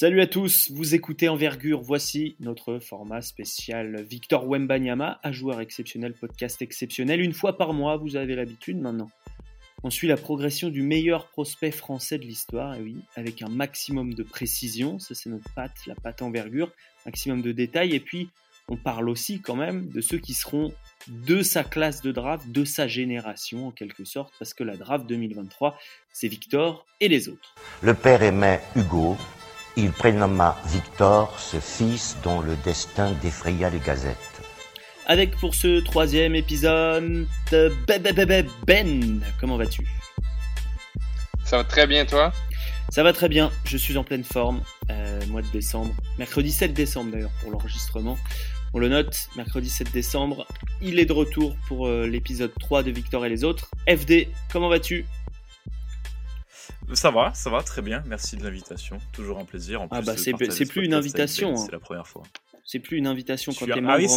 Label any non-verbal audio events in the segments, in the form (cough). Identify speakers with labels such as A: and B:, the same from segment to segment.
A: Salut à tous, vous écoutez Envergure, voici notre format spécial. Victor Wembanyama, un joueur exceptionnel, podcast exceptionnel, une fois par mois, vous avez l'habitude maintenant. On suit la progression du meilleur prospect français de l'histoire, et oui, avec un maximum de précision, ça c'est notre patte, la patte envergure, maximum de détails, et puis on parle aussi quand même de ceux qui seront de sa classe de draft, de sa génération en quelque sorte, parce que la draft 2023, c'est Victor et les autres.
B: Le père aimait Hugo, il prénomma Victor, ce fils dont le destin défraya les gazettes.
A: Avec pour ce troisième épisode, Ben, comment vas-tu?
C: Ça va très bien toi?
A: Ça va très bien, je suis en pleine forme, euh, mois de décembre, mercredi 7 décembre d'ailleurs pour l'enregistrement. On le note, mercredi 7 décembre, il est de retour pour euh, l'épisode 3 de Victor et les autres. FD, comment vas-tu?
D: Ça va, ça va très bien. Merci de l'invitation. Toujours un plaisir.
A: En ah bah c'est plus une invitation.
D: Ben, c'est la première fois.
A: C'est plus une invitation quand t'es membre ah oui,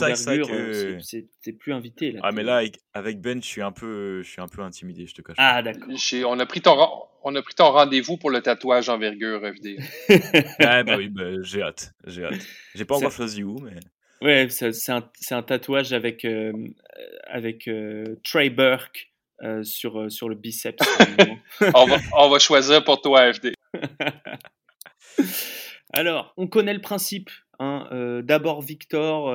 A: c'est plus invité là.
D: Ah mais là avec, Ben, je suis un peu, je suis un peu intimidé, je te cache.
A: Ah d'accord.
C: On a pris ton, on a pris ton rendez-vous pour le tatouage envergure FD. (laughs)
D: ah bah oui, bah, j'ai hâte, j'ai hâte. J'ai pas encore choisi où, mais.
A: Ouais, c'est un, un, tatouage avec euh, avec euh, Trey Burke euh, sur, euh, sur le biceps. (laughs)
C: on, va, on, va, choisir pour toi, FD. (laughs)
A: Alors, on connaît le principe. Hein. Euh, d'abord, Victor,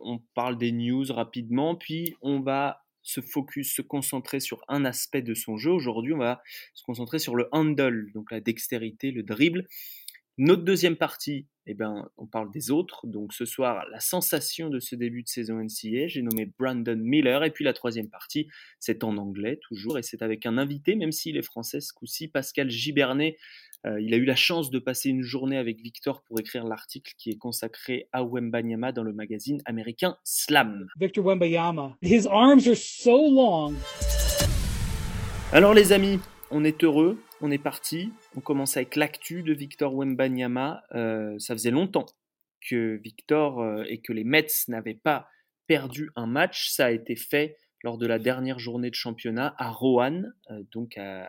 A: on parle des news rapidement, puis on va se focus, se concentrer sur un aspect de son jeu. Aujourd'hui, on va se concentrer sur le handle, donc la dextérité, le dribble. Notre deuxième partie, eh ben, on parle des autres. Donc ce soir, la sensation de ce début de saison NCA, j'ai nommé Brandon Miller. Et puis la troisième partie, c'est en anglais toujours, et c'est avec un invité, même s'il est français ce coup-ci, Pascal Gibernet. Euh, il a eu la chance de passer une journée avec Victor pour écrire l'article qui est consacré à Wembanyama dans le magazine américain Slam.
E: Victor Wembanyama, his arms are so long.
A: Alors les amis, on est heureux, on est parti. On commence avec l'actu de Victor Wembanyama. Euh, ça faisait longtemps que Victor euh, et que les Mets n'avaient pas perdu un match. Ça a été fait lors de la dernière journée de championnat à Roanne, euh, donc à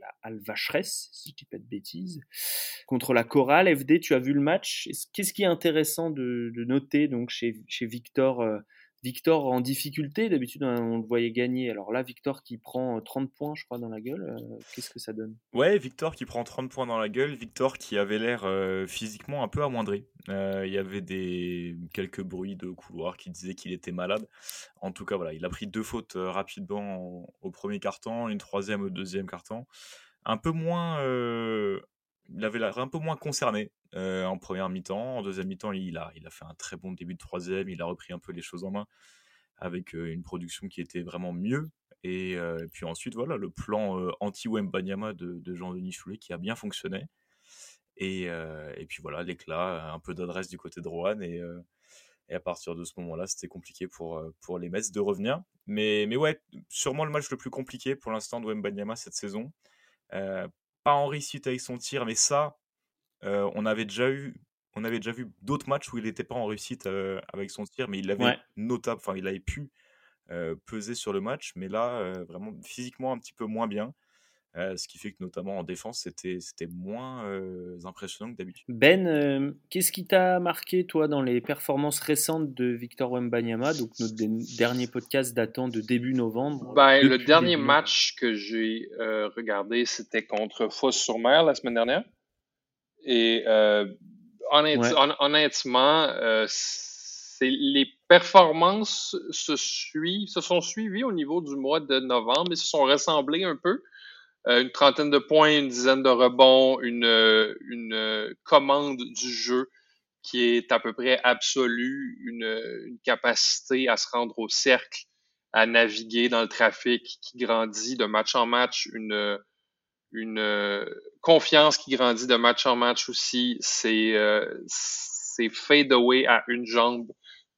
A: la Alvacheresse, si je dis pas de bêtises, contre la Chorale. FD, tu as vu le match. Qu'est-ce qui est intéressant de, noter donc chez Victor Victor en difficulté, d'habitude on le voyait gagner. Alors là, Victor qui prend 30 euh, points, je crois, dans la gueule, euh, qu'est-ce que ça donne?
D: Ouais, Victor qui prend 30 points dans la gueule, Victor qui avait l'air euh, physiquement un peu amoindri. Il y avait des quelques bruits de couloir qui disaient qu'il était malade. En tout cas, voilà, il a pris deux fautes rapidement au premier carton, une troisième au deuxième carton. Un peu moins, il avait l'air un peu moins concerné euh, en première mi-temps. En deuxième mi-temps, il a, il a fait un très bon début de troisième. Il a repris un peu les choses en main avec euh, une production qui était vraiment mieux. Et, euh, puis ensuite, voilà, le plan anti-Wembanyama de, de Jean-Denis Choulet qui a bien fonctionné. Et, puis voilà, l'éclat, un peu d'adresse du côté de Rohan. Et, à partir de ce moment-là, c'était compliqué pour, pour les Mets de revenir. Mais, mais ouais, sûrement le match le plus compliqué pour l'instant de Wembanyama cette saison. pas en réussite avec son tir, mais ça, on avait déjà eu on avait déjà vu d'autres matchs où il n'était pas en réussite avec son tir, mais il avait notable, enfin il avait pu peser sur le match, mais là vraiment physiquement un petit peu moins bien. ce qui fait que notamment en défense, c'était, c'était moins impressionnant que d'habitude.
A: Ben, qu'est-ce qui t'a marqué, toi, dans les performances récentes de Victor Wembanyama, donc notre dernier podcast datant de début novembre
C: ben, Le dernier match que j'ai regardé, c'était contre Fosse-sur-Mer la semaine dernière. Et euh, honnêtement, euh, les performances se, suivent, se sont suivies au niveau du mois de novembre, mais se sont ressemblées un peu. Euh, une trentaine de points, une dizaine de rebonds, une, une commande du jeu qui est à peu près absolue, une, une, capacité à se rendre au cercle, à naviguer dans le trafic qui grandit de match en match, une, une euh, confiance qui grandit de match en match aussi. C'est euh, fade away à une jambe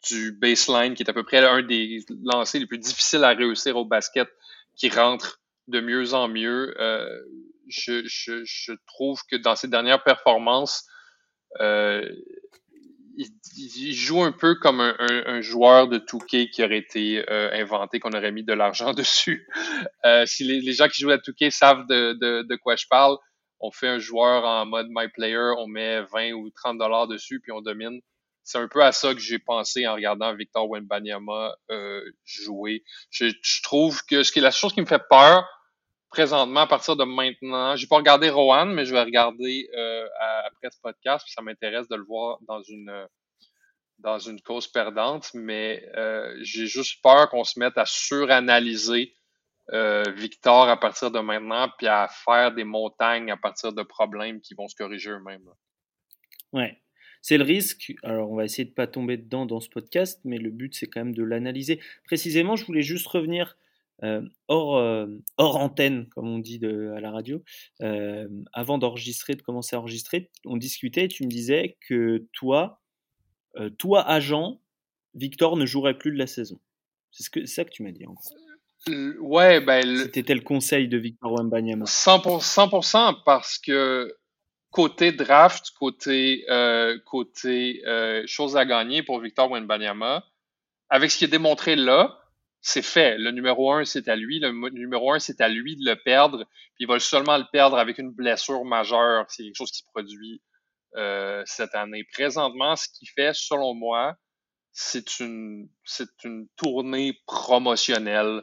C: du baseline, qui est à peu près un des lancers les plus difficiles à réussir au basket, qui rentre de mieux en mieux. Euh, je, je, je, trouve que dans ses dernières performances, euh, il, joue un peu comme un, joueur de Touquet qui aurait été euh, inventé, qu'on aurait mis de l'argent (laughs) dessus. Euh, si les, gens qui jouent à Touquet savent de, quoi je parle, on fait un joueur en mode My Player, on met 20 ou 30 dollars dessus, puis on domine. C'est un peu à ça que j'ai pensé en regardant Victor Wembanyama euh, jouer. Je, trouve que ce qui est la chose qui me fait peur présentement à partir de maintenant, j'ai pas regardé Rohan, mais je vais regarder euh, après ce podcast, puis ça m'intéresse de le voir dans une dans une cause perdante, mais euh, j'ai juste peur qu'on se mette à suranalyser euh, Victor à partir de maintenant, puis à faire des montagnes à partir de problèmes qui vont se corriger eux-mêmes.
A: Ouais, c'est le risque. Alors, on va essayer de pas tomber dedans dans ce podcast, mais le but, c'est quand même de l'analyser. Précisément, je voulais juste revenir hors, euh, hors antenne, comme on dit de, à la radio, euh, avant d'enregistrer, de commencer à enregistrer. On discutait et tu me disais que toi, toi, agent, Victor ne jouerait plus de la saison. C'est ce que, ça que tu m'as dit, en gros.
C: Ouais, ben.
A: C'était le conseil de Victor Wembanyama.
C: 100%, 100% parce que côté draft, côté, euh, côté euh, chose à gagner pour Victor Wembanyama, avec ce qui est démontré là, c'est fait. Le numéro un, c'est à lui. Le numéro un, c'est à lui de le perdre. Puis il va seulement le perdre avec une blessure majeure. C'est quelque chose qui se produit euh, cette année. Présentement, ce qu'il fait, selon moi, c'est une, tournée promotionnelle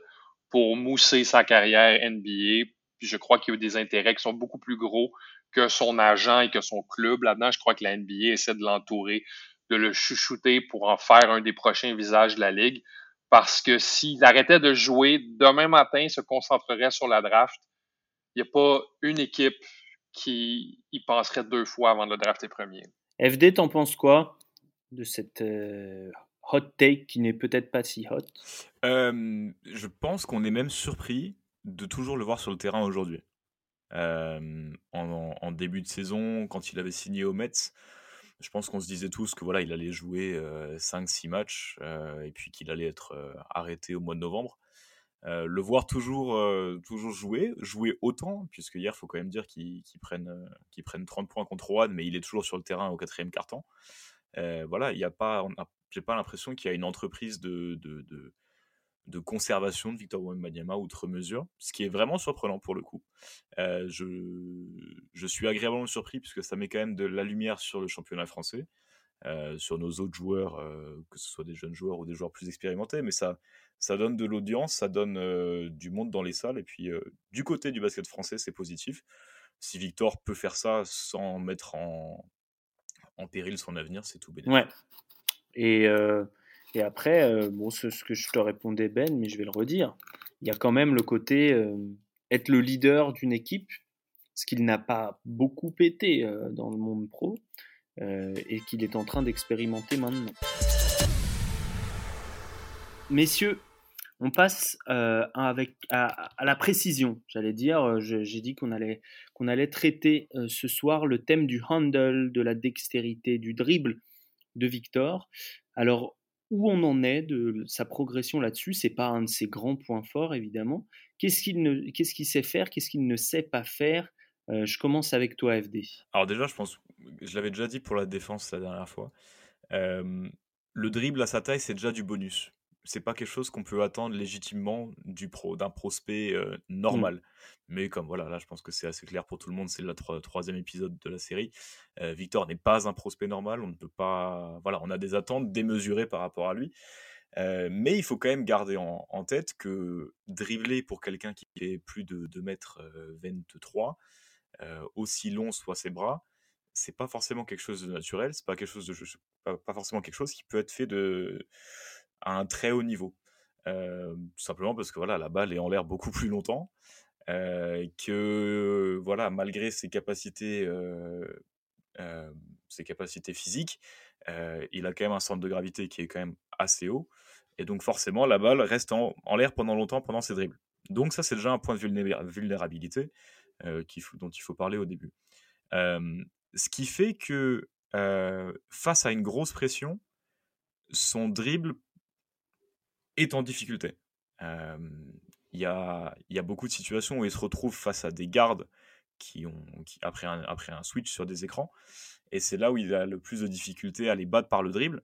C: pour mousser sa carrière NBA. Puis je crois qu'il y a des intérêts qui sont beaucoup plus gros que son agent et que son club là-dedans. Je crois que la NBA essaie de l'entourer, de le chuchoter pour en faire un des prochains visages de la ligue. Parce que s'il arrêtait de jouer demain matin, se concentrerait sur la draft, il n'y a pas une équipe qui y penserait deux fois avant de le drafter premier.
A: FD, t'en penses quoi de cette euh, hot take qui n'est peut-être pas si hot?
D: Euh, Je pense qu'on est même surpris de toujours le voir sur le terrain aujourd'hui. Euh, en, début de saison, quand il avait signé au Mets, je pense qu'on se disait tous que voilà, il allait jouer 5-6 matchs et puis qu'il allait être arrêté au mois de novembre. le voir toujours, toujours jouer, jouer autant, puisque hier, il faut quand même dire qu'il prenne, prenne 30 points contre Rouen, mais il est toujours sur le terrain au quatrième carton. voilà, il y a pas, j'ai pas l'impression qu'il y a une entreprise de, de, de, conservation de Victor Wembanyama outre mesure, ce qui est vraiment surprenant pour le coup. je, je suis agréablement surpris puisque ça met quand même de la lumière sur le championnat français. sur nos autres joueurs, que ce soit des jeunes joueurs ou des joueurs plus expérimentés, mais ça, ça donne de l'audience, ça donne du monde dans les salles, et puis du côté du basket français, c'est positif. Si Victor peut faire ça sans mettre en, en péril son avenir, c'est tout bénéfique.
A: Ouais. Et, euh, et après, euh, bon, ce, que je te répondais, Ben, mais je vais le redire, il y a quand même le côté euh, être le leader d'une équipe, ce qu'il n'a pas beaucoup été dans le monde pro, et qu'il est en train d'expérimenter maintenant. Messieurs, on passe avec, à, à, la précision, j'allais dire. J'ai dit qu'on allait, qu'on allait traiter ce soir le thème du handle, de la dextérité, du dribble de Victor. Alors, où on en est de sa progression là-dessus, c'est pas un de ses grands points forts, évidemment. Qu'est-ce qu'il sait faire, qu'est-ce qu'il ne sait pas faire? Euh, Je commence avec toi, FD.
D: Alors déjà, je pense, je l'avais déjà dit pour la défense la dernière fois. Le dribble à sa taille, c'est déjà du bonus c'est pas quelque chose qu'on peut attendre légitimement du pro, d'un prospect mmh. normal. Mais comme voilà, là, je pense que c'est assez clair pour tout le monde, c'est le troisième épisode de la série. Victor n'est pas un prospect normal, on ne peut pas, voilà, on a des attentes démesurées par rapport à lui. mais il faut quand même garder en, tête que dribbler pour quelqu'un qui est plus de 2 mètres 23, aussi long soient ses bras, c'est pas forcément quelque chose de naturel, c'est pas quelque chose de, pas forcément quelque chose qui peut être fait de à un très haut niveau. tout simplement parce que voilà, la balle est en l'air beaucoup plus longtemps, que voilà, malgré ses capacités, ses capacités physiques, il a quand même un centre de gravité qui est quand même assez haut, et donc forcément la balle reste en, l'air pendant longtemps pendant ses dribbles. Donc ça c'est déjà un point de vulnérabilité dont il faut parler au début. ce qui fait que face à une grosse pression, son dribble est en difficulté. Il y, a, beaucoup de situations où il se retrouve face à des gardes qui ont, qui, après, un, switch sur des écrans. Et c'est là où il a le plus de difficulté à les battre par le dribble,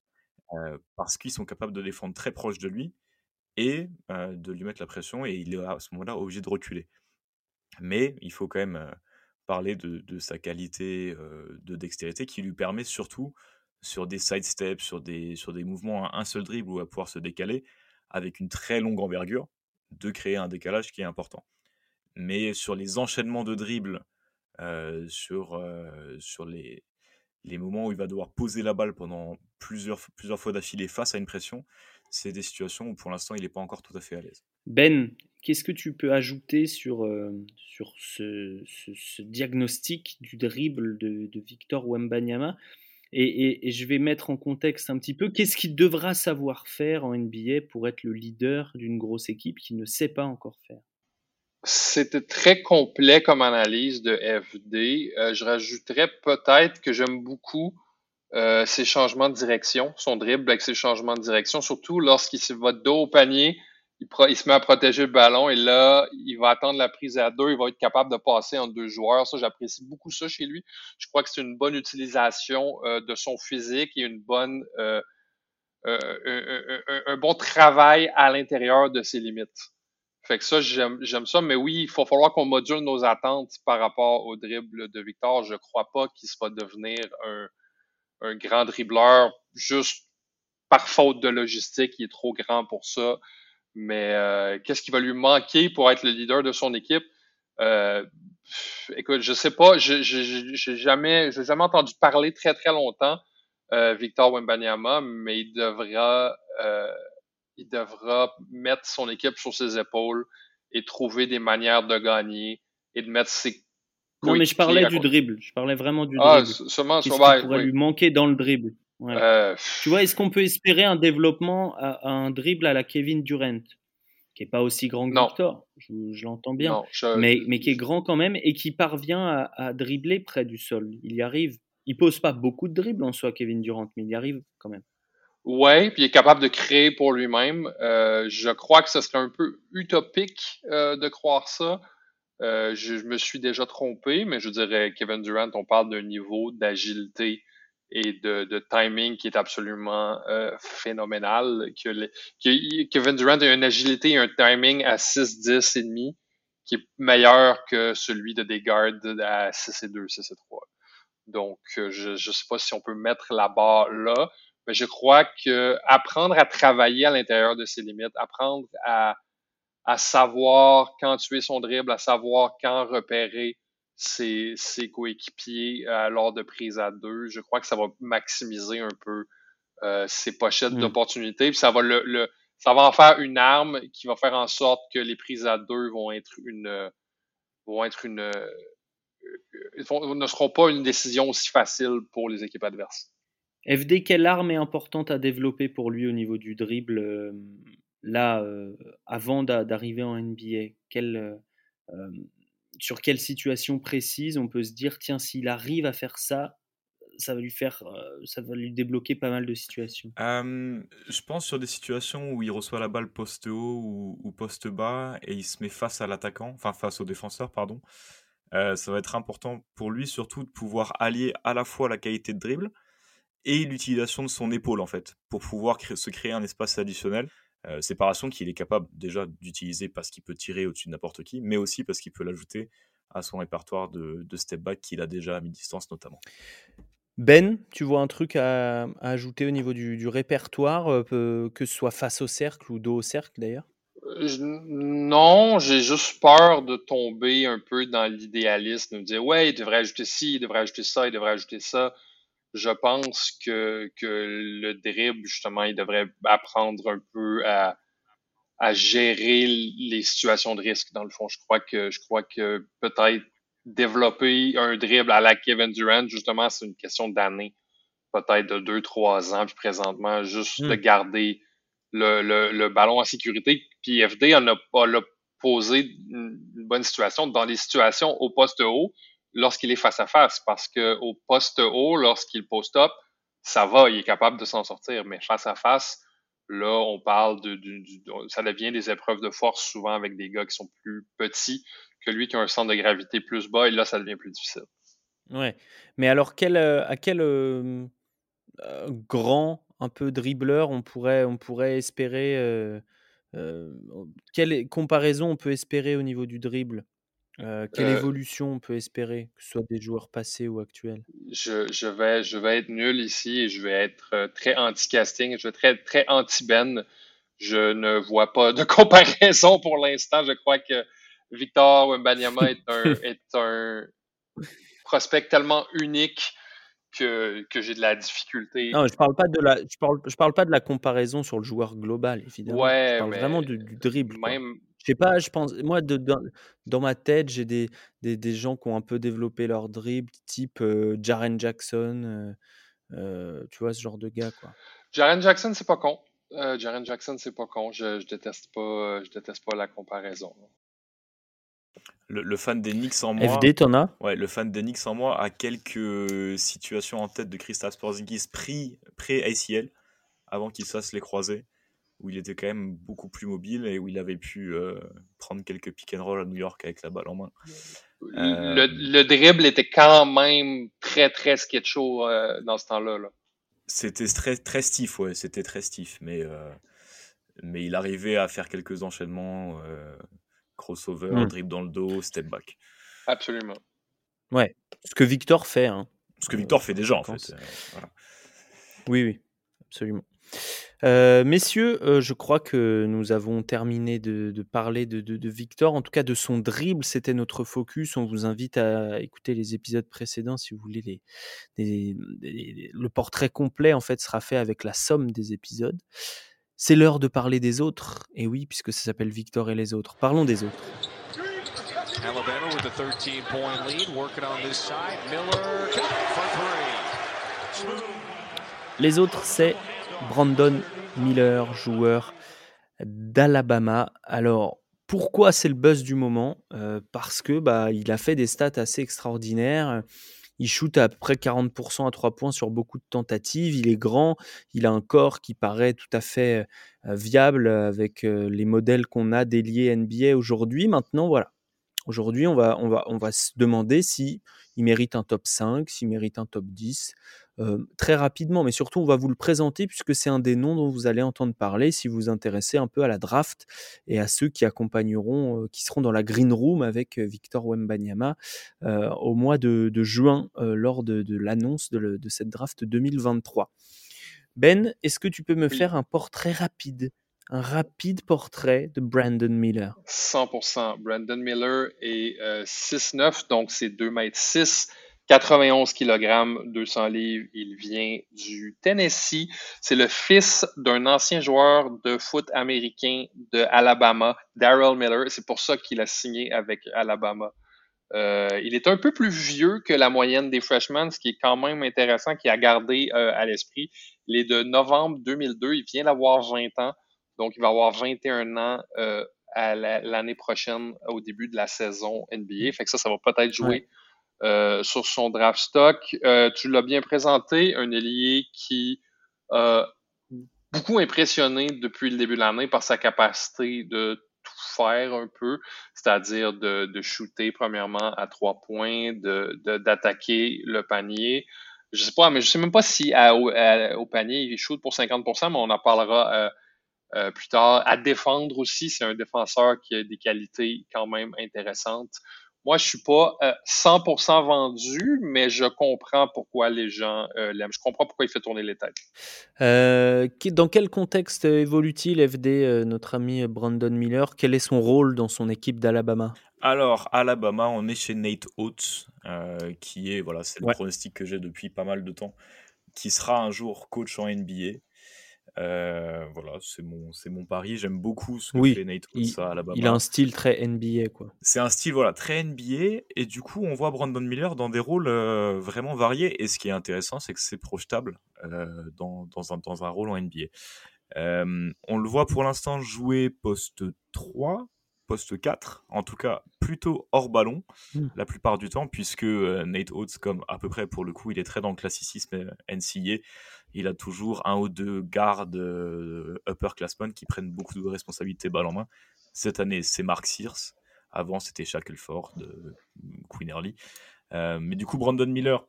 D: parce qu'ils sont capables de défendre très proche de lui et de lui mettre la pression, et il est à ce moment-là obligé de reculer. Mais il faut quand même, parler de, sa qualité de dextérité qui lui permet surtout sur des side steps, sur des, sur des mouvements un seul dribble où à pouvoir se décaler avec une très longue envergure, de créer un décalage qui est important. Mais sur les enchaînements de dribbles, sur, sur les, les moments où il va devoir poser la balle pendant plusieurs, fois d'affilée face à une pression, c'est des situations où pour l'instant il n'est pas encore tout à fait à l'aise.
A: Ben, qu'est-ce que tu peux ajouter sur, euh, ce, diagnostic du dribble de, de Victor Wembanyama? Et, je vais mettre en contexte un petit peu, qu'est-ce qu'il devra savoir faire en NBA pour être le leader d'une grosse équipe qui ne sait pas encore faire?
C: C'était très complet comme analyse de FD. Euh, je rajouterais peut-être que j'aime beaucoup euh, ses changements de direction, son dribble avec ses changements de direction, surtout lorsqu'il se va dos au panier, il, se met à protéger le ballon et là, il va attendre la prise à deux, il va être capable de passer en deux joueurs. Ça, j'apprécie beaucoup ça chez lui. Je crois que c'est une bonne utilisation euh, de son physique et une bonne, euh, euh, un, bon travail à l'intérieur de ses limites. Fait que ça, j'aime ça, mais oui, il faut falloir qu'on module nos attentes par rapport au dribble de Victor. Je crois pas qu'il va devenir un, un grand dribbleur juste par faute de logistique. Il est trop grand pour ça. Mais euh, qu'est-ce qui va lui manquer pour être le leader de son équipe? Euh, écoute, je sais pas. J'ai jamais, j'ai jamais entendu parler très très longtemps euh, Victor Wembanyama, mais il devra, euh, il devra mettre son équipe sur ses épaules et trouver des manières de gagner et de mettre ses
A: non, mais je parlais du dribble. Je parlais vraiment du ah, dribble. Seulement, Qu'est-ce qui pourrait lui manquer dans le dribble? Euh, Tu vois, est-ce qu'on peut espérer un développement, à, un dribble à la Kevin Durant qui est pas aussi grand que Victor, je, l'entends bien, mais, mais qui est grand quand même et qui parvient à, à, dribbler près du sol. Il y arrive. Il pose pas beaucoup de dribbles en soi, Kevin Durant, mais il y arrive quand même.
C: Ouais, puis il est capable de créer pour lui-même. Euh, je crois que ce serait un peu utopique euh, de croire ça. Euh, je, me suis déjà trompé, mais je dirais Kevin Durant, on parle d'un niveau d'agilité et de, timing qui est absolument euh, phénoménal. Que, Kevin Durant a une agilité et un timing à 6, 10 et demi qui est meilleur que celui de Desgard à 6 et 2, 6 et 3. Donc, euh, je ne sais pas si on peut mettre la barre là, mais je crois que apprendre à travailler à l'intérieur de ses limites, apprendre à à savoir quand tuer son dribble, à savoir quand repérer ses, ses coéquipiers euh, lors de prise à deux. Je crois que ça va maximiser un peu euh, ses pochettes mm. d'opportunités. Puis ça va le, le, ça va en faire une arme qui va faire en sorte que les prises à deux vont être une vont être une euh, ne seront pas une décision aussi facile pour les équipes adverses.
A: FD, quelle arme est importante à développer pour lui au niveau du dribble euh, là, euh, avant d'arriver en NBA euh, euh, Sur quelle situation précise on peut se dire, tiens, s'il arrive à faire ça, ça va lui faire, ça va lui débloquer pas mal de situations.
D: je pense sur des situations où il reçoit la balle poste haut ou, poste bas et il se met face à l'attaquant, enfin face au défenseur, pardon. ça va être important pour lui surtout de pouvoir allier à la fois la qualité de dribble et l'utilisation de son épaule en fait pour pouvoir se créer un espace additionnel euh, séparation qu'il est capable déjà d'utiliser parce qu'il peut tirer au-dessus de n'importe qui, mais aussi parce qu'il peut l'ajouter à son répertoire de, step back qu'il a déjà à mi-distance notamment.
A: Ben, tu vois un truc à, ajouter au niveau du, répertoire, euh, que ce soit face au cercle ou dos au cercle d'ailleurs?
C: Euh, non, j'ai juste peur de tomber un peu dans l'idéalisme, de dire ouais, il devrait ajouter ci, il devrait ajouter ça, il devrait ajouter ça je pense que, que le dribble, justement, il devrait apprendre un peu à, à gérer les situations de risque, dans le fond. Je crois que, je crois que peut-être développer un dribble à la Kevin Durant, justement, c'est une question d'années, peut-être de deux, trois ans, puis présentement, juste de hmm. garder le, le, le, ballon en sécurité. Puis FD en a, pas posé une bonne situation dans les situations au poste haut lorsqu'il est face à face, parce que au poste haut, lorsqu'il post-up, ça va, il est capable de s'en sortir, mais face à face, là, on parle de, ça devient des épreuves de force souvent avec des gars qui sont plus petits que lui qui a un centre de gravité plus bas, et là, ça devient plus difficile.
A: Ouais, mais alors quel, euh, à quel euh, euh, grand un peu dribbleur on pourrait, on pourrait espérer, quelle comparaison on peut espérer au niveau du dribble? Euh, quelle
C: Euh,
A: évolution on peut espérer, que ce soit des joueurs passés ou actuels?
C: je, je vais, je vais être nul ici et je vais être euh, très anti-casting. Je vais être très, très anti-Ben. Je ne vois pas de (laughs) comparaison pour l'instant. Je crois que Victor Wembanyama (laughs) est un, est un prospect tellement unique que, que j'ai de la difficulté.
A: Non, je parle pas de la, je parle, je parle pas de la comparaison sur le joueur global, évidemment. Je parle vraiment du, du dribble, quoi. Je sais pas, je pense, moi, de, dans, dans ma tête, j'ai des, des, des gens qui ont un peu développé leur dribble, type euh, Jaren Jackson, euh, euh, tu vois, ce genre de gars, quoi.
C: Jaren Jackson, c'est pas con. Euh, Jaren Jackson, c'est pas con. Je, je déteste pas, euh, je déteste pas la comparaison.
D: Le, le fan des Knicks en moi,
A: FD, t'en as?
D: ouais, le fan des Knicks en moi a quelques situations en tête de Kristaps Porzingis pré- pré-ACL, avant qu'il se fasse les croisés, où il était quand même beaucoup plus mobile et où il avait pu euh, prendre quelques pick and roll à New York avec la balle en main.
C: Le,
D: Euh,
C: le dribble était quand même très, très sketcho euh, dans ce temps-là. Là.
D: C'était très, très stiff, ouais, c'était très stiff, mais, euh, mais il arrivait à faire quelques enchaînements, euh, crossover,
A: Hmm.
D: dribble dans le dos, step back.
C: Absolument.
A: Ouais, ce que Victor fait, hein.
D: Ce que
A: Euh,
D: Victor fait déjà, en
A: pense.
D: fait. euh, voilà.
A: Oui, oui, absolument. Euh, messieurs, euh, je crois que nous avons terminé de, de parler de, de- de Victor, en tout cas de son dribble, c'était notre focus. On vous invite à écouter les épisodes précédents si vous voulez. Les, les- les- le portrait complet, en fait, sera fait avec la somme des épisodes. C'est l'heure de parler des autres. Et oui, puisque ça s'appelle Victor et les autres. Parlons des autres.
F: Alabama with a 13 point lead, working on this side. Miller for three.
A: Les autres, c'est Brandon Miller, joueur d'Alabama. Alors, pourquoi c'est le buzz du moment? Euh, Parce que bah, il a fait des stats assez extraordinaires. Il shoot à près 40% à 3 points sur beaucoup de tentatives. Il est grand. Il a un corps qui paraît tout à fait euh, viable avec euh, les modèles qu'on a déliés NBA aujourd'hui. Maintenant, voilà. Aujourd'hui, on va, on, va, on va se demander si il mérite un top 5, s'il mérite un top 10 euh, très rapidement, mais surtout on va vous le présenter puisque c'est un des noms dont vous allez entendre parler si vous vous intéressez un peu à la draft et à ceux qui accompagneront, euh, qui seront dans la green room avec Victor Wembanyama euh, au mois de, de juin lors de, de l'annonce de, cette draft 2023. Ben, est-ce que tu peux me
C: Oui.
A: faire un portrait rapide, un rapide portrait de Brandon Miller?
C: 100%. Brandon Miller est euh, 6'9, donc c'est 2 mètres 6, 91 kg, 200 livres. Il vient du Tennessee. C'est le fils d'un ancien joueur de foot américain de Alabama, Daryl Miller. C'est pour ça qu'il a signé avec Alabama. Euh, il est un peu plus vieux que la moyenne des freshmen, ce qui est quand même intéressant, qui a gardé euh, à l'esprit. Il est de novembre 2002, il vient d'avoir 20 ans, donc il va avoir 21 ans euh, l'année prochaine, au début de la saison NBA. Fait que ça, ça va peut-être jouer euh, sur son draft stock. Euh, tu l'as bien présenté, un ailier qui a beaucoup impressionné depuis le début de l'année par sa capacité de tout faire un peu, c'est-à-dire de, shooter premièrement à trois points, de de- d'attaquer le panier. Je sais pas, mais je sais même pas si au, panier il shoot pour 50%, mais on en parlera euh, euh, plus tard. À défendre aussi, c'est un défenseur qui a des qualités quand même intéressantes. Moi, je suis pas euh, 100% vendu, mais je comprends pourquoi les gens euh, l'aiment. Je comprends pourquoi il fait tourner les têtes.
A: Euh, dans quel contexte euh, évolue-t-il, FD, euh, notre ami Brandon Miller? Quel est son rôle dans son équipe d'Alabama?
D: Alors, Alabama, on est chez Nate Oates, euh, qui est, voilà, c'est le
A: Ouais.
D: pronostic que j'ai depuis pas mal de temps, qui sera un jour coach en NBA. Euh, voilà, c'est mon, c'est mon pari. J'aime beaucoup ce que
A: Oui,
D: fait Nate Oates
A: il,
D: à Alabama.
A: il a un style très NBA, quoi.
D: C'est un style voilà, très NBA, et du coup, on voit Brandon Miller dans des rôles euh, vraiment variés. Et ce qui est intéressant, c'est que c'est projetable euh, dans, dans, un, dans un rôle en NBA. On le voit pour l'instant jouer poste 3, poste 4, en tout cas plutôt hors ballon
A: Mm.
D: la plupart du temps, puisque Nate Oates, comme à peu près pour le coup, il est très dans le classicisme NCA. Il a toujours un ou deux gardes euh, upperclassmen qui prennent beaucoup de responsabilités balle en main. Cette année, c'est Mark Sears. Avant, c'était Shackelford, euh, Queen Euh, mais du coup, Brandon Miller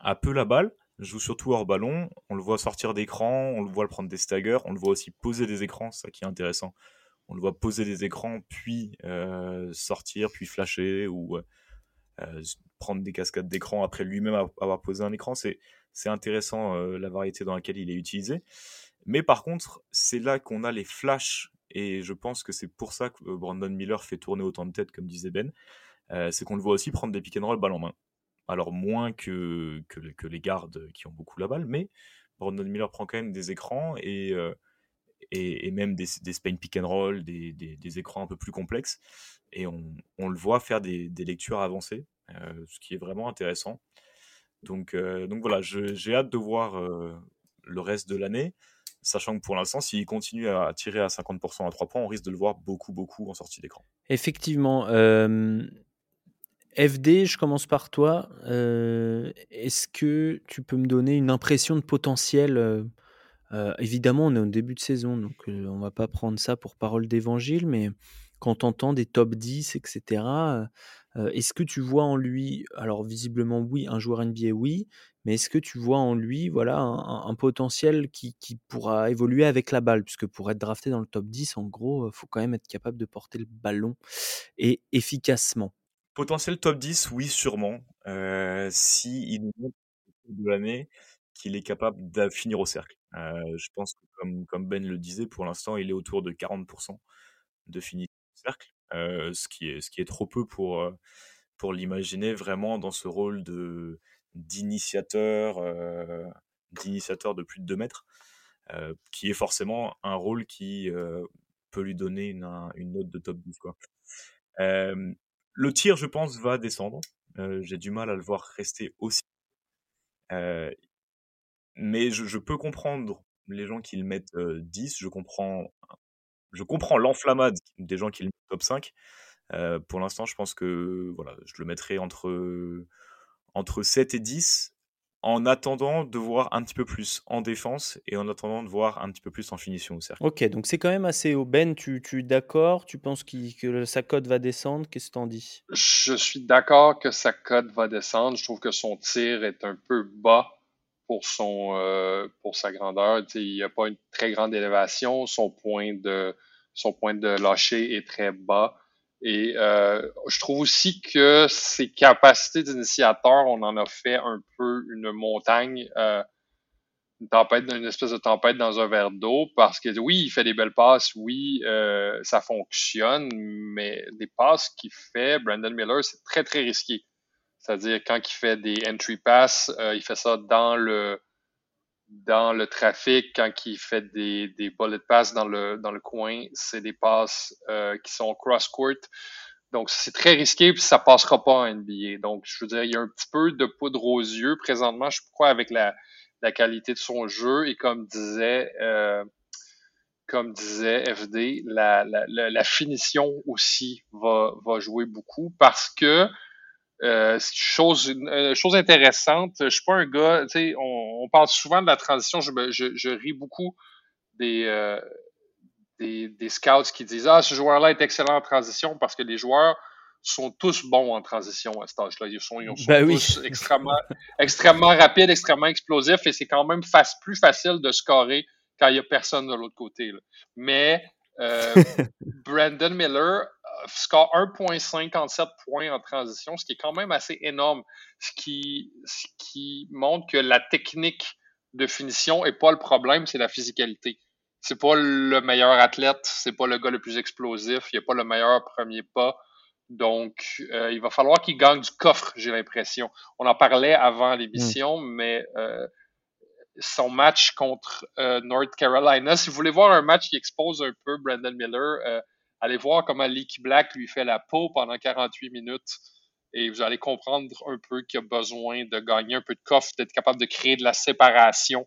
D: a peu la balle, joue surtout hors ballon. On le voit sortir d'écran, on le voit le prendre des staggers, on le voit aussi poser des écrans, ça qui est intéressant on le voit poser des écrans, puis sortir, puis flasher, ou prendre des cascades d'écran après lui-même avoir posé un écran. C'est intéressant la variété dans laquelle il est utilisé. Mais par contre, c'est là qu'on a les flashs, et je pense que c'est pour ça que Brandon Miller fait tourner autant de têtes, comme disait Ben. c'est qu'on le voit aussi prendre des pick and roll balle en main. Alors moins que, que, les gardes qui ont beaucoup la balle, mais Brandon Miller prend quand même des écrans et, et, même des, des Spain pick and roll, des, des, écrans un peu plus complexes. Et on, on le voit faire des, lectures avancées, ce qui est vraiment intéressant. Donc, donc voilà, j'ai hâte de voir le reste de l'année, sachant que pour l'instant, s'il continue à tirer à 50% à 3 points, on risque de le voir beaucoup, beaucoup en sortie d'écran.
A: Effectivement. FD, je commence par toi. Est-ce que tu peux me donner une impression de potentiel Évidemment, on est au début de saison, donc on va pas prendre ça pour parole d'évangile, mais quand on entend des top 10, etc., est-ce que tu vois en lui, alors visiblement oui, un joueur NBA, oui, mais est-ce que tu vois en lui voilà, un, potentiel qui, pourra évoluer avec la balle? Puisque pour être drafté dans le top 10, en gros, il faut quand même être capable de porter le ballon et efficacement.
D: Potentiel top 10, oui, sûrement. Euh, si il montre de l'année qu'il est capable de finir au cercle. Je pense que comme, Ben le disait, pour l'instant, il est autour de 40% de finir au cercle, ce, qui est, ce qui est trop peu pour, euh, pour l'imaginer vraiment dans ce rôle de d'initiateur, d'initiateur de plus de 2 mètres, qui est forcément un rôle qui peut lui donner une, une, note de top 10. Quoi. le tir, je pense, va descendre. J'ai du mal à le voir rester aussi mais je, peux comprendre les gens qui le mettent 10. Je comprends, je comprends l'enflammade des gens qui le mettent top 5. pour l'instant, je pense que voilà, je le mettrai entre, entre 7 et 10 en attendant de voir un petit peu plus en défense et en attendant de voir un petit peu plus en finition au cercle.
A: Ok, donc c'est quand même assez haut. Ben, tu, tu es d'accord? Tu penses que sa cote va descendre? Qu'est-ce que tu en dis?
C: Je suis d'accord que sa cote va descendre. Je trouve que son tir est un peu bas pour son euh, pour sa grandeur. il n'y a pas une très grande élévation. Son point de son point de lâcher est très bas. Et euh, je trouve aussi que ses capacités d'initiateur, on en a fait un peu une montagne, euh, une tempête, une espèce de tempête dans un verre d'eau, parce que oui, il fait des belles passes, oui, ça fonctionne, mais les passes qu'il fait, Brandon Miller, c'est très très risqué. C'est-à-dire quand il fait des entry pass, euh, il fait ça dans le dans le trafic. Quand il fait des, des bullet pass dans le dans le coin, c'est des passes euh, qui sont cross court. Donc c'est très risqué puis ça passera pas en NBA. Donc je veux dire, il y a un petit peu de poudre aux yeux présentement. Je crois avec la la qualité de son jeu et comme disait euh, comme disait FD, la, la, la, finition aussi va, va jouer beaucoup parce que euh, chose, une chose intéressante, je suis pas un gars, tu sais, on, on, parle souvent de la transition, je, je, je ris beaucoup des, euh, des, des, scouts qui disent Ah, ce joueur-là est excellent en transition parce que les joueurs sont tous bons en transition à cet âge-là. Ils sont, ils sont ben tous extrêmement, extrêmement rapides, extrêmement explosifs et c'est quand même plus facile de scorer quand il y a personne de l'autre côté. Là. Mais euh, (laughs) Brandon Miller score 1,57 points en transition, ce qui est quand même assez énorme, ce qui, ce qui montre que la technique de finition n'est pas le problème, c'est la physicalité. C'est pas le meilleur athlète, c'est pas le gars le plus explosif, il a pas le meilleur premier pas. Donc, euh, il va falloir qu'il gagne du coffre, j'ai l'impression. On en parlait avant l'émission, mm. mais euh, son match contre euh, North Carolina, si vous voulez voir un match qui expose un peu Brandon Miller, allez voir comment Leaky Black lui fait la peau pendant 48 minutes et vous allez comprendre un peu qu'il a besoin de gagner un peu de coffre, d'être capable de créer de la séparation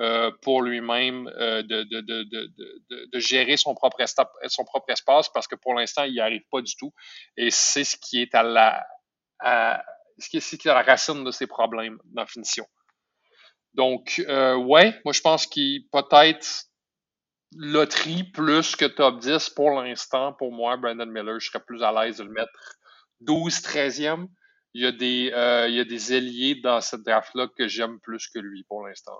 C: euh, pour lui-même, euh, de, de, de, de, gérer son propre, son propre espace parce que pour l'instant, il n'y arrive pas du tout. Et c'est ce qui est à la, ce qui est, la racine de ses problèmes dans finition. Donc, euh, ouais, moi je pense qu'il peut-être loterie plus que top 10 pour l'instant. Pour moi, Brandon Miller, je serais plus à l'aise de le mettre 12, 13e. Il y a des, euh, il a des ailiers dans cette draft-là que j'aime plus que lui pour l'instant.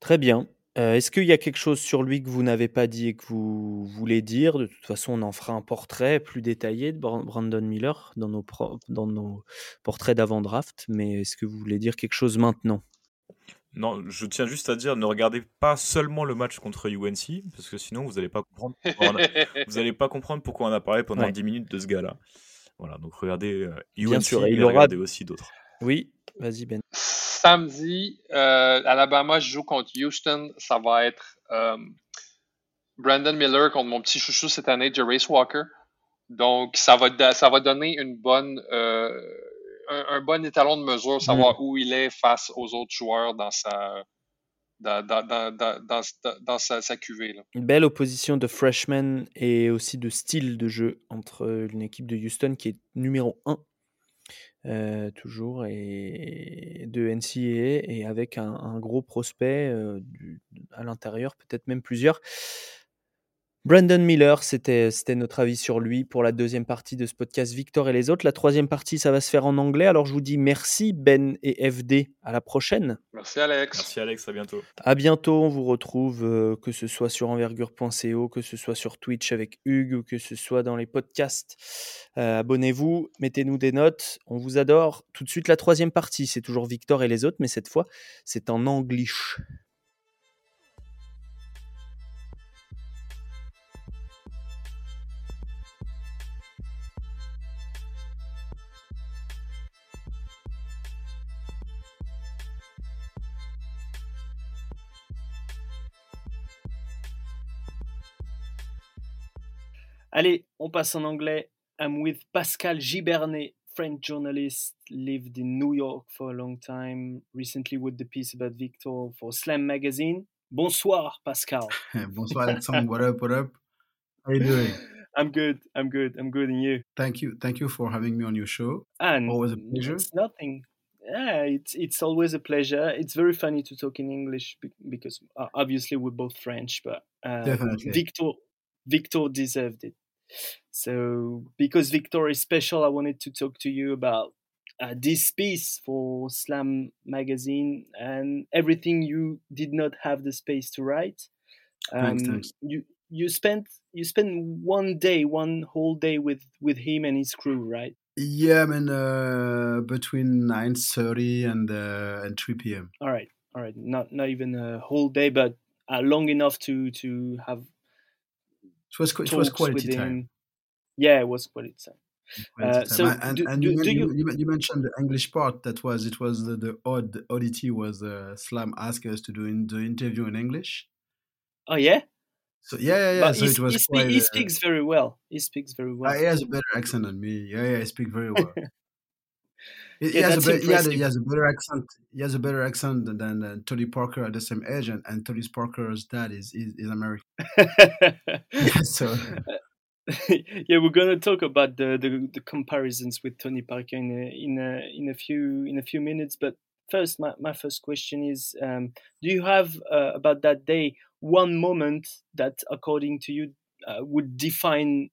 A: Très bien. Euh, Est-ce qu'il y a quelque chose sur lui que vous n'avez pas dit et que vous voulez dire? De toute façon, on en fera un portrait plus détaillé de Bra- Brandon Miller dans nos, dans nos portraits d'avant-draft. Mais est-ce que vous voulez dire quelque chose maintenant?
D: Non, je tiens juste à dire, ne regardez pas seulement le match contre UNC, parce que sinon vous n'allez pas comprendre pourquoi on a, (laughs) vous allez pas comprendre pourquoi on a parlé pendant
A: Ouais.
D: 10 minutes de ce gars-là. Voilà, donc regardez euh,
A: Bien
D: UNC
A: sûr, et il aura-
D: regardez aussi d'autres.
A: Oui, vas-y Ben.
C: Samedi, euh, Alabama joue contre Houston. Ça va être euh, Brandon Miller contre mon petit chouchou cette année, Jerace Walker. Donc, ça va, ça va donner une bonne, euh, un, un bon étalon de mesure, savoir où il est face aux autres joueurs dans sa, dans, dans, dans, dans, sa, sa cuvée. Là.
A: Une belle opposition de freshmen et aussi de style de jeu entre une équipe de Houston qui est numéro 1 euh, toujours et de NCAA et avec un, un gros prospect euh, du- à l'intérieur, peut-être même plusieurs. Brandon Miller, c'était c'était notre avis sur lui pour la deuxième partie de ce podcast Victor et les autres. La troisième partie, ça va se faire en anglais. Alors je vous dis merci Ben et FD. À la prochaine.
C: Merci, Alex.
D: Merci Alex, à bientôt.
A: À bientôt, on vous retrouve euh, que ce soit sur envergure.co, que ce soit sur Twitch avec Hugues ou que ce soit dans les podcasts. Euh, Abonnez-vous, mettez-nous des notes, on vous adore. Tout de suite la troisième partie, c'est toujours Victor et les autres, mais cette fois c'est en anglish. Allez, on passe en anglais. I'm with Pascal Gibernet, French journalist, lived in New York for a long time, recently with the piece about Victor for Slam Magazine. Bonsoir, Pascal. (laughs)
G: Bonsoir Alexandre, what up, what up? How are you doing? (laughs)
A: I'm good, I'm good, I'm good, and you?
G: Thank you, thank you for having me on your show.
A: And
G: Always a pleasure.
A: It's nothing. Yeah, it's it's always a pleasure. It's very funny to talk in English because uh, obviously we're both French, but uh. Victor Victor deserved it. So because Victor is special, I wanted to talk to you about uh, this piece for Slam magazine and everything you did not have the space to write.
G: Thanks,
A: Um,
G: thanks.
A: You you spent you spent one day, one whole day with with him and his crew, right?
G: Yeah, I mean, uh, between 9.30 and, uh, and 3 p.m.
A: All right, all right. Not not even a whole day, but uh, long enough to to have
G: It was, it was quality
A: with
G: time.
A: Yeah, it was quality time. Uh, so
G: and
A: do-
G: and
A: do-
G: you,
A: do
G: you,
A: you-
G: you, mentioned the English part. That was it. Was the, the odd the oddity was uh, Slam asked us to do in, the interview in English.
A: Oh yeah,
G: So yeah, yeah, yeah.
A: but
G: so
A: he,
G: it was
A: he,
G: quite.
A: he
G: uh,
A: speaks very well. He speaks very well.
G: uh, he has a better accent than me. Yeah, yeah, I speak very well. (laughs) He,
A: Yeah,
G: has a better, he, has he has a better accent. He has a better accent than, than uh, Tony Parker at the same age, and, and Tony Parker's dad is is, is American. Yeah, (laughs) (laughs) so (laughs)
A: yeah, we're gonna talk about the, the, the comparisons with Tony Parker in a, in a, in a few in a few minutes. But first, my, my first question is: um, Do you have uh, about that day one moment that, according to you, uh, would define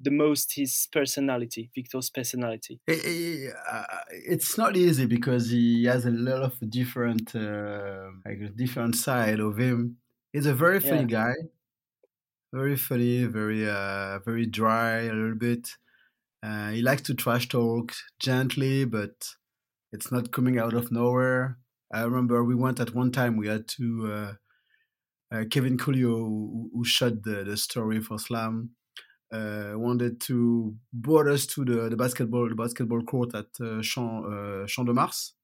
A: the most his personality, Victor's personality?
G: uh, it's not easy because he has a lot of different uh, like a different side of him. He's a very funny guy, very funny, very uh, very dry a little bit. Uh, he likes to trash talk gently, but it's not coming out of nowhere. I remember we went at one time. We had to uh, uh, Kevin Coolio, who, who shot the, the story for Slam, uh, wanted to brought us to the, the basketball the basketball court at uh, Champ uh, Champ de Mars.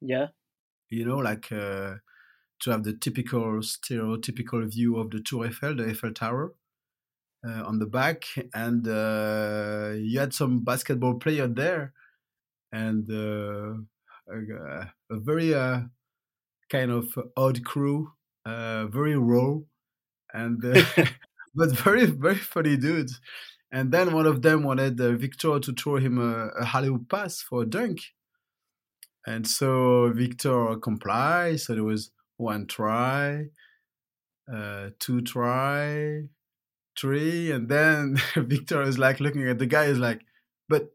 A: Yeah,
G: You know, like uh, to have the typical stereotypical view of the Tour Eiffel, the Eiffel Tower. Uh, on the back, and uh, you had some basketball player there, and uh, a, a very uh, kind of odd crew, uh, very raw, and uh, (laughs) (laughs) but (laughs) very very funny dudes. And then one of them wanted uh, Victor to throw him a, a Hollywood pass for a dunk, and so Victor complied. So there was one try, uh, two try, three, and then (laughs) Victor is like looking at the guy is like, but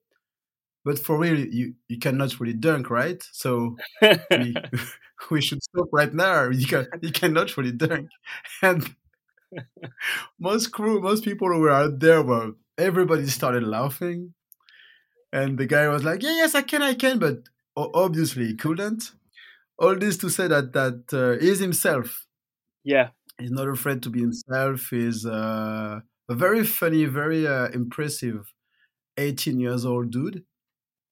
G: but for real, you you cannot really dunk, right? So we (laughs) we should stop right now. You can you cannot really dunk, and most crew, most people who were out there were everybody started laughing, and the guy was like, "Yeah, yes, I can, I can," but obviously he couldn't. All this to say that that uh, is himself.
A: Yeah,
G: he's not afraid to be himself. He's uh, a very funny, very uh, impressive, 18 years old dude.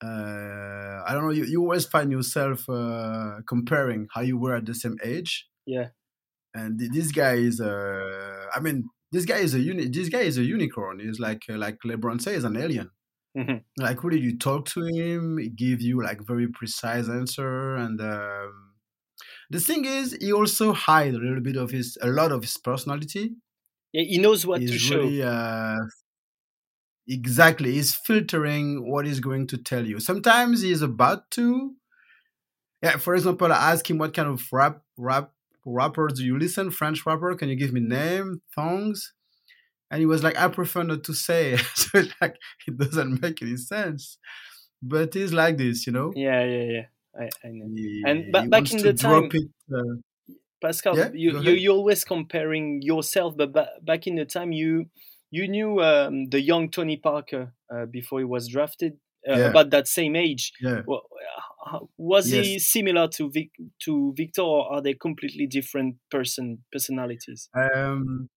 G: Uh, I don't know. You, you always find yourself uh, comparing how you were at the same age.
A: Yeah.
G: And this guy is a. I mean, this guy is a uni- This guy is a unicorn. He's like like LeBron says, an alien.
A: Mm-hmm.
G: Like really, you talk to him, he gives you like very precise answer, and um, the thing is, he also hides a little bit of his, a lot of his personality.
A: Yeah, he knows what
G: he's
A: to show.
G: Really, uh, exactly, he's filtering what he's going to tell you. Sometimes he's about to. Yeah, for example, I ask him what kind of rap rap rapper do you listen? French rapper? Can you give me name, songs? And he was like, I prefer not to say. (laughs) so it's like it doesn't make any sense. But he's like this, you know.
A: Yeah, yeah, yeah. I, I know.
G: He,
A: and ba- back in the time,
G: it, uh,
A: Pascal,
G: Yeah,
A: you, you you're always comparing yourself, but ba- back in the time, you you knew um, the young Tony Parker uh, before he was drafted, uh,
G: Yeah.
A: about that same age.
G: yeah.
A: Well, how- was he similar to Vic, to Victor, or are they completely different person personalities?
G: Um,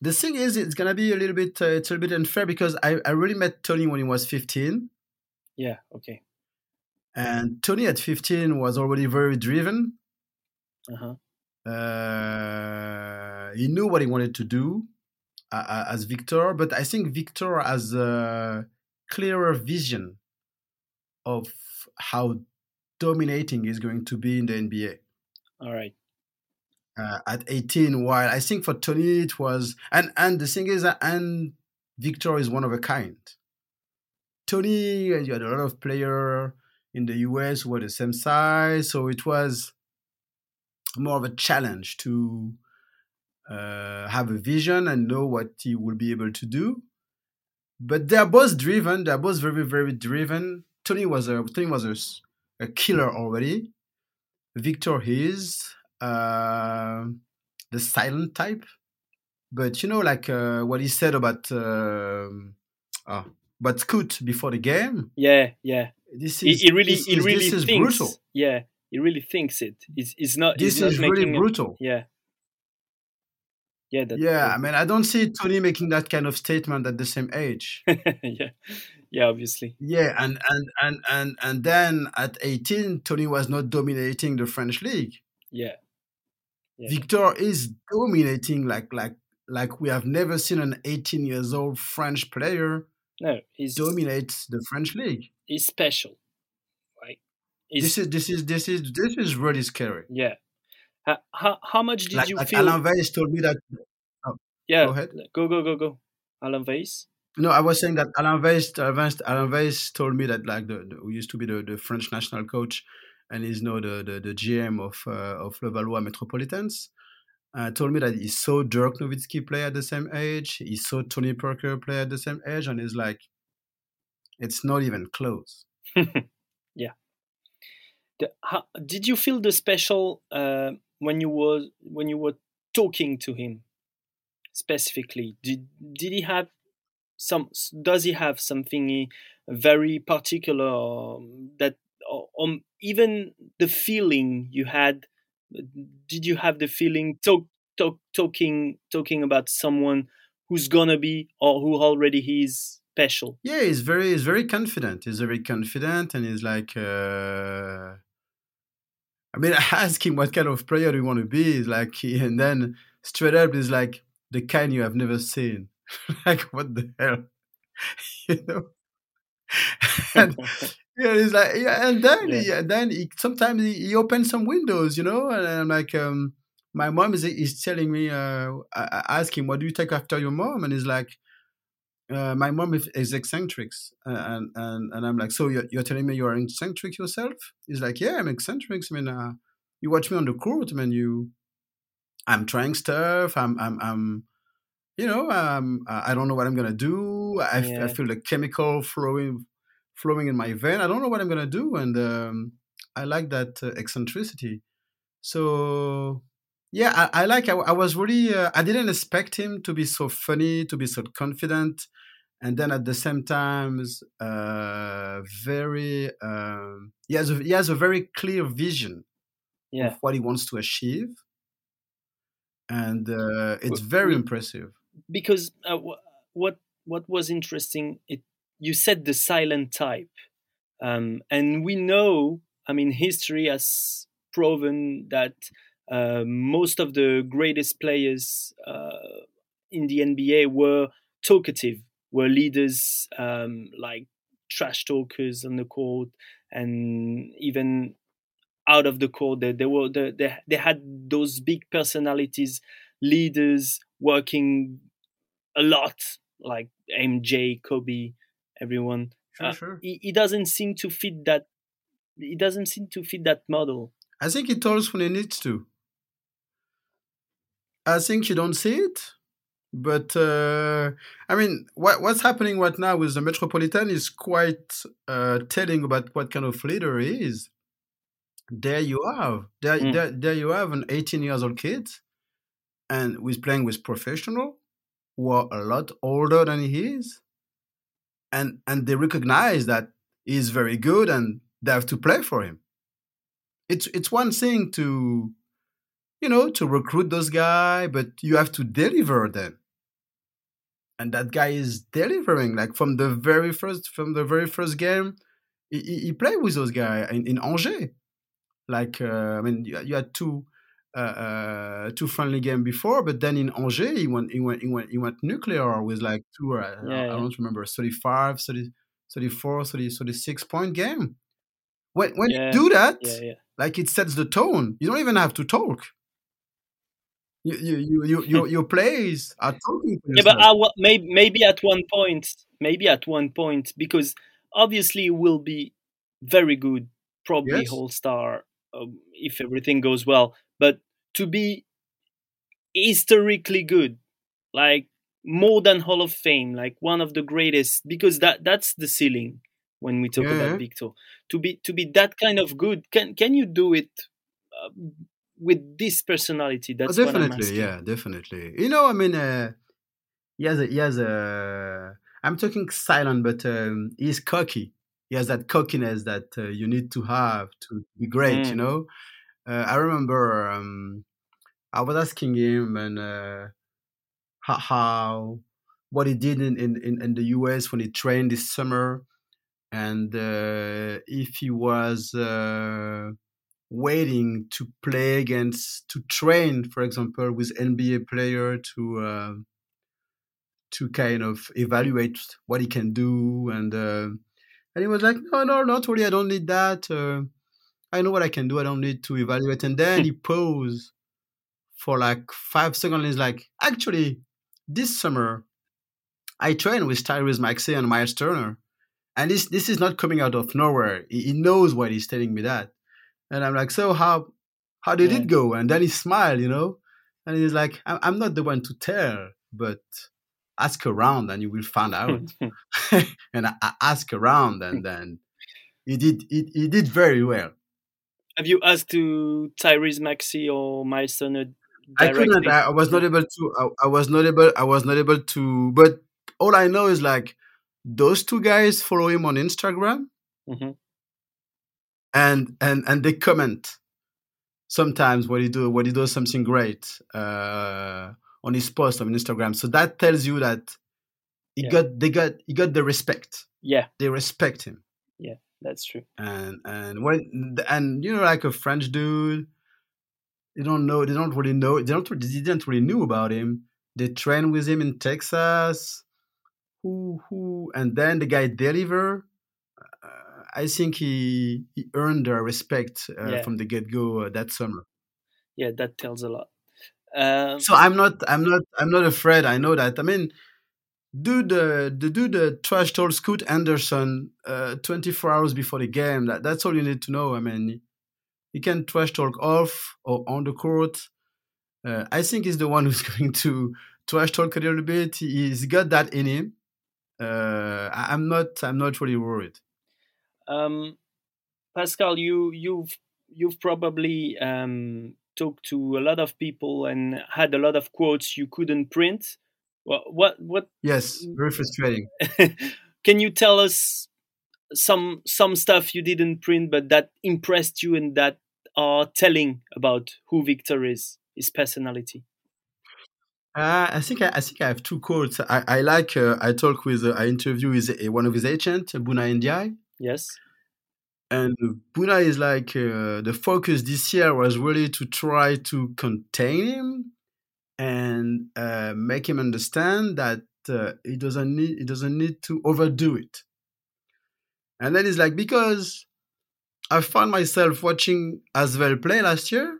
G: the thing is, it's gonna be a little bit, uh, it's a little bit unfair because I, I really met Tony when he was 15,
A: Yeah. Okay.
G: and Tony at 15 was already very driven.
A: Uh-huh.
G: Uh, he knew what he wanted to do uh, uh, as Victor, but I think Victor has a clearer vision of how dominating he's going to be in the NBA.
A: All right.
G: uh, at 18 while i think for tony it was and and the thing is that and victor is one of a kind tony you had a lot of player in the us who were the same size so it was more of a challenge to uh, have a vision and know what he will be able to do but they're both driven they're both very very driven tony was a tony was a, a killer already victor is uh, the silent type. But you know, like uh, what he said about um uh, about Scoot before the game.
A: Yeah. Yeah.
G: This is
A: he really
G: this
A: he really
G: this is
A: thinks.
G: brutal.
A: Yeah. He really thinks it. It's, he's not.
G: This
A: not
G: is really
A: making a-
G: brutal.
A: Yeah. Yeah. That,
G: Yeah,
A: that-
G: I mean, I don't see Tony making that kind of statement at the same age. (laughs)
A: yeah. Yeah. Obviously.
G: Yeah, and and and and and then at 18, Tony was not dominating the French league.
A: Yeah. Yeah.
G: Victor is dominating like like like we have never seen an 18 years old French player
A: No. He's
G: dominate the French league.
A: he's special. Right. He's,
G: This is this is this is this is really scary.
A: yeah. How, how, how much did
G: like,
A: you
G: like
A: feel?
G: Alan Weiss told me that.
A: Oh, yeah.
G: go ahead.
A: Go go go go. Alan Weiss.
G: No, I was saying that Alan Weiss, Alan Weiss, Alan Weiss told me that like the, the who used to be the, the French national coach, and he's now the the, the GM of uh, of Levallois Metropolitans. Uh, told me that he saw Dirk Nowitzki play at the same age. He saw Tony Parker play at the same age, and he's like, it's not even close. (laughs)
A: The, how, did you feel the special uh, when you were when you were talking to him specifically? Did did he have some? Does he have something very particular um, that, um, even the feeling you had? Did you have the feeling talk, talk talking talking about someone who's gonna be or who already is special?
G: Yeah, he's very he's very confident. He's very confident, and he's like. Uh, I mean, I (laughs) ask him what kind of player you want to be. He's like, and then straight up, he's like the kind you have never seen. (laughs) like, what the hell, (laughs) you know? (laughs) and yeah, he's like, yeah, and then
A: Yeah.
G: he, and then he sometimes he, he opens some windows, you know, and I'm like, um, my mom is is telling me, uh, I, I ask him, what do you take after your mom? And he's like, uh, my mom is, is eccentric, and and and I'm like, so you're, you're telling me you're eccentric yourself? He's like, yeah, I'm eccentric. I mean, uh, you watch me on the court. I mean, you, I'm trying stuff. I'm I'm I'm, you know, um, I I don't know what I'm gonna do. I,
A: Yeah.
G: feel the chemical flowing flowing in my vein. I don't know what I'm gonna do, and um, I like that uh, eccentricity. So yeah, I, I like. I, I was really. Uh, I didn't expect him to be so funny, to be so confident, and then at the same time, uh, very. Um, he has a, he has a very clear vision
A: Yeah.
G: of what he wants to achieve, and uh, it's very impressive.
A: Because uh, what what was interesting it you said the silent type um, and we know i mean history has proven that uh, most of the greatest players uh, in the nba were talkative were leaders um, like trash talkers on the court and even out of the court they, they were they, they, they had those big personalities leaders working a lot like MJ, Kobe, everyone.
G: Sure,
A: Uh,
G: sure.
A: He, he doesn't seem to fit that. He doesn't seem to fit that model.
G: I think he talks when he needs to. I think you don't see it, but uh, I mean, what what's happening right now with the Metropolitan is quite uh, telling about what kind of leader he is. There you have there,
A: Mm.
G: there there you have an 18 years old kid, and who's playing with professional who are a lot older than he is, and and they recognize that he's very good and they have to play for him. It's it's one thing to you know to recruit those guys but you have to deliver them. And that guy is delivering like from the very first from the very first game he, he he played with those guys in, in angers. Like uh, i mean you, you had two uh, uh, two friendly game before but then in angers he went he went he went, he went nuclear with like two uh, I,
A: Yeah,
G: I don't remember 35 30, 34 30, 36 point game when when
A: Yeah,
G: you do that
A: Yeah, yeah.
G: like it sets the tone. You don't even have to talk. You you you, you your (laughs) your plays are talking
A: Yeah, but
G: yourself.
A: I, wa- maybe maybe at one point, maybe at one point, because obviously will be very good, probably
G: Yes.
A: All Star um, if everything goes well. But to be historically good, like more than Hall of Fame, like one of the greatest, because that that's the ceiling when we talk
G: Yeah.
A: about Victor. To be to be that kind of good, can can you do it uh, with this personality?
G: Oh,
A: That's I'm
G: definitely, yeah, definitely. You know, I mean, uh, he has a he has a. I'm talking silent, but um, he's cocky. He has that cockiness that uh, you need to have to be great. You
A: Mm.
G: know, uh, I remember um, I was asking him and uh, how, what he did in, in, in, in the US when he trained this summer, and uh, if he was uh, waiting to play against to train, for example, with NBA player to uh, to kind of evaluate what he can do, and uh, and he was like, no, no, not really. I don't need that. I know what I can do. I don't need to evaluate. And then hmm. he paused for like five seconds. He's like, actually, this summer I trained with Tyrese Maxey and Miles Turner, and this this is not coming out of nowhere. He, he knows what he's telling me that, and I'm like, so how how did
A: Yeah.
G: it go? And then he smiled, you know, and he's like, I'm, I'm not the one to tell, but ask around and you will find out. (laughs) (laughs) and I, I asked around, and then he did he, he did very well.
A: Have you asked to Tyrese Maxey or Miles Turner
G: I couldn't. I, I was not able to. I, I was not able. I was not able to. But all I know is like those two guys follow him on Instagram,
A: Mhm.
G: and and and they comment sometimes when he do when he does something great uh, on his post on Instagram. So that tells you that he
A: Yeah.
G: got they got he got the respect.
A: Yeah,
G: They respect him,
A: that's true.
G: and and when and you know like a French dude. They don't know. They don't really know. They don't. They didn't really knew about him. They trained with him in Texas. Who who? And then the guy deliver. Uh, I think he he earned their respect uh,
A: Yeah.
G: from the get go uh, that summer.
A: Yeah, that tells a lot. Um,
G: So I'm not. I'm not. I'm not afraid. I know that. I mean, do the the do the trash talk Scoot Anderson uh, 24 hours before the game. That that's all you need to know. I mean, he can trash talk off or on the court. Uh, I think he's the one (laughs) who's going to trash talk a little bit. He- He's got that in him. Uh, I- I'm not. I'm not really worried.
A: Um, Pascal, you you've you've probably um, talked to a lot of people and had a lot of quotes you couldn't print. What what what?
G: Yes, very frustrating. (laughs)
A: Can you tell us some some stuff you didn't print but that impressed you and that are telling about who Victor is, his personality?
G: Uh, I think I, I think I have two quotes. I, I like. Uh, I talk with. Uh, I interview with uh, one of his agents, Buna Ndiaye.
A: Yes.
G: And Buna is like uh, the focus this year was really to try to contain him and uh, make him understand that uh, he doesn't need he doesn't need to overdo it. And then it's like because I found myself watching Asvel play last year,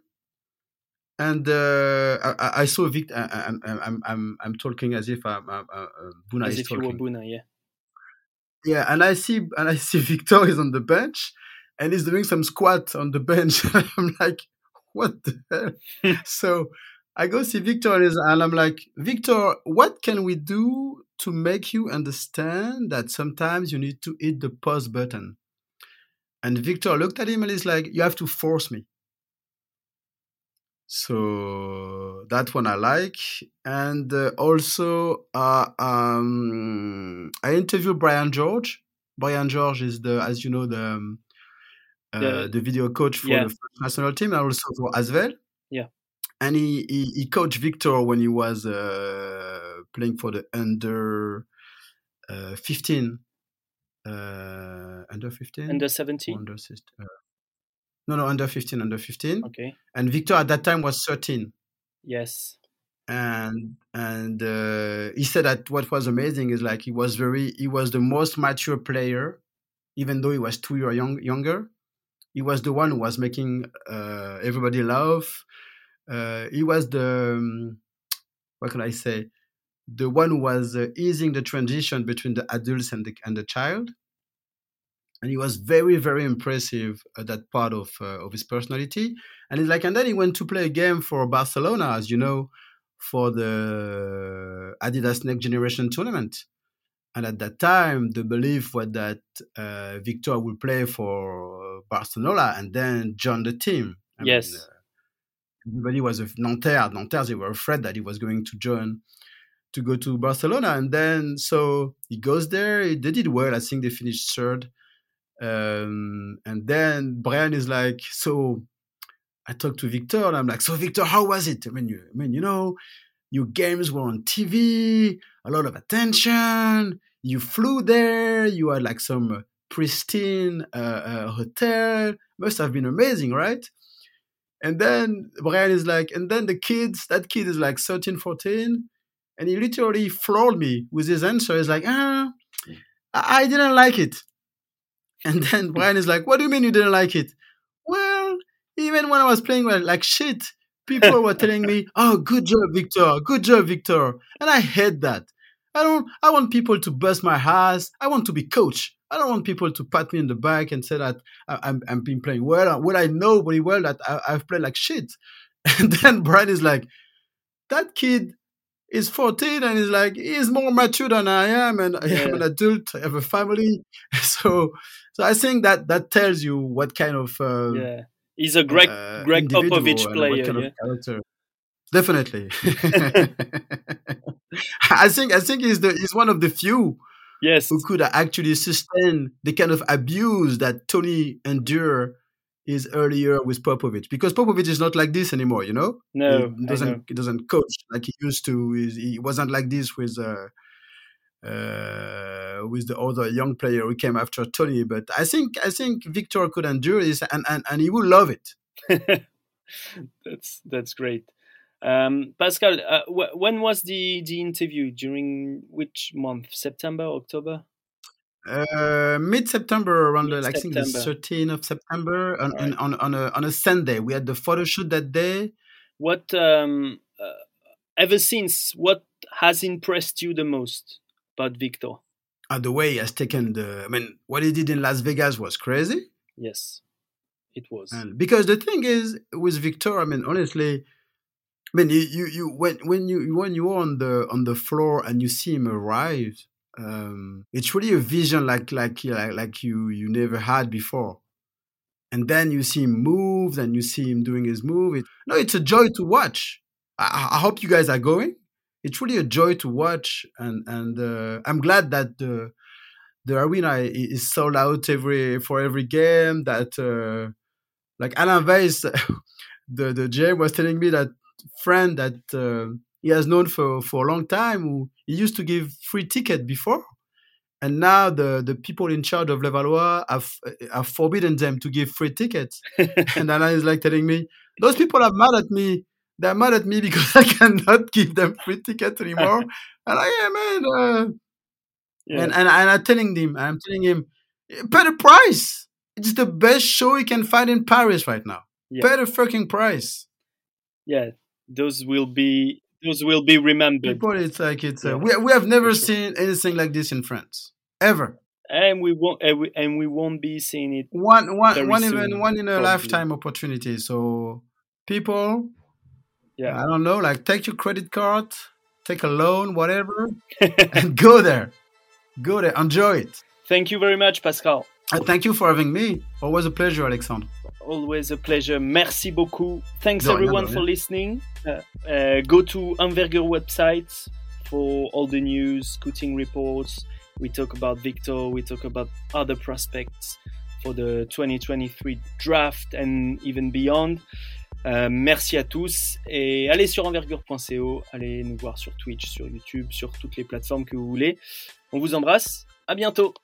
G: and uh, I, I, saw Victor. I, am I'm, I'm, I'm talking as if I'm, I'm, uh, Buna
A: as
G: is
A: if
G: talking.
A: you were Buna, yeah.
G: Yeah, and I see and I see (laughs) Victor is on the bench, and he's doing some squat on the bench. (laughs) I'm like, what the hell? (laughs) so I go see Victor and I'm like, Victor, what can we do to make you understand that sometimes you need to hit the pause button? And Victor looked at him and he's like, you have to force me. So that one I like. And uh, also, uh, um, I interviewed Brian George. Brian George is the, as you know, the um, uh,
A: The-
G: the video coach for
A: yeah.
G: the French national team and also for Asvel.
A: Yeah.
G: And he, he, he coached Victor when he was uh, playing for the under uh, 15. Uh, under 15?
A: Under 17?
G: under 16? Uh, no, no, under 15, under 15.
A: Okay.
G: And Victor at that time was 13
A: Yes.
G: and and uh, he said that what was amazing is like he was very he was the most mature player even though he was two years young, younger he was the one who was making uh, everybody laugh he was the um, what can i say the one who was uh, easing the transition between the adults and the, and the child and he was very very impressive at that part of uh, of his personality and it's like and then he went to play a game for barcelona as you know for the Adidas Next Generation tournament. And at that time, the belief was that uh, Victor would play for Barcelona and then join the team. I mean,
A: Yes.
G: uh, everybody was a Nanterre. Nanterre, they were afraid that he was going to join to go to Barcelona. And then, so he goes there. They did well. I think they finished third. Um, and then Brian is like, so I talked to Victor and I'm like, so Victor, how was it? I mean, you, I mean, you know, your games were on TV, a lot of attention. You flew there. You had like some pristine uh, uh, hotel. Must have been amazing, right? And then Brian is like, and then the kids, that kid is like 13, 14. And he literally floored me with his answer. He's like, ah, I didn't like it. (laughs) And then Brian is like, what do you mean you didn't like it? Well, even when I was playing like shit, people were telling me, "Oh, good job, Victor. Good job, Victor." And I hate that. I don't. I want people to bust my ass. I want to be coach. I don't want people to pat me in the back and say that I, I'm I'm been playing well. Well, I know very well that I, I've played like shit. (laughs) And then Brian is like, "That kid is 14 and he's like he's more mature than I am, and I am an adult. I have a family." (laughs) So, so I think that that tells you what kind of uh,
A: Yeah. He's a Greg
G: uh,
A: Greg Popovich player,
G: what kind
A: yeah.
G: Definitely. (laughs) I think I think he's the he's one of the few
A: Yes.
G: who could actually sustain the kind of abuse that Tony endured his earlier with Popovich because Popovich is not like this anymore, you know.
A: No,
G: he doesn't he doesn't coach like he used to. He's- He wasn't like this with uh, uh, with the other young player who came after Tony. But I think I think Victor could endure this and and, and he will love it. (laughs)
A: that's that's great. Um, Pascal, uh, wh- when was the the interview? During which month? September, October?
G: Uh, mid September, around the, I think the 13th of September, on,
A: Right.
G: on, on, a, on a Sunday. We had the photo shoot that day.
A: What um, uh, ever since? What has impressed you the most about Victor?
G: And the way he has taken the, I mean, what he did in Las Vegas was crazy.
A: Yes, it was.
G: And because the thing is with Victor, I mean, honestly, I mean, you, you, you when when you when you're on the on the floor and you see him arrive, um, it's really a vision like like like like you you never had before. And then you see him move, and you see him doing his move. It, no, it's a joy to watch. I, I hope you guys are going. It's really a joy to watch, and and uh, I'm glad that the the arena is sold out every for every game. That uh, like Alain Weiss, (laughs) the the GM was telling me that friend that uh, he has known for for a long time who he used to give free ticket before and now the, the people in charge of Levallois have, have forbidden them to give free tickets. (laughs) and Alain is like telling me, those people are mad at me. They're mad at me because (laughs) I cannot give them free tickets anymore. (laughs) and I am, yeah, man. Uh, yeah. And, and, and I'm telling him, I'm telling him, pay the price. It's the best show you can find in Paris right now. Yeah. Pay the fucking price.
A: Yeah, those will be those will be remembered.
G: People, it's like it's uh, we we have never seen anything like this in France ever,
A: and we won't and we, and we won't be seeing it.
G: One one one even one in a probably. lifetime opportunity. So people, yeah, I don't know, like take your credit card, take a loan, whatever, (laughs) and go there, go there, enjoy it.
A: Thank you very much, Pascal.
G: Uh, thank you for having me. Always a pleasure, Alexandre.
A: Always a pleasure. Merci beaucoup. Thanks no, everyone for listening. Uh, uh, go to Envergure website for all the news, scouting reports. We talk about Victor. We talk about other prospects for the 2023 draft and even beyond. Euh, merci à tous et allez sur envergure.co, allez nous voir sur Twitch, sur YouTube, sur toutes les plateformes que vous voulez. On vous embrasse, à bientôt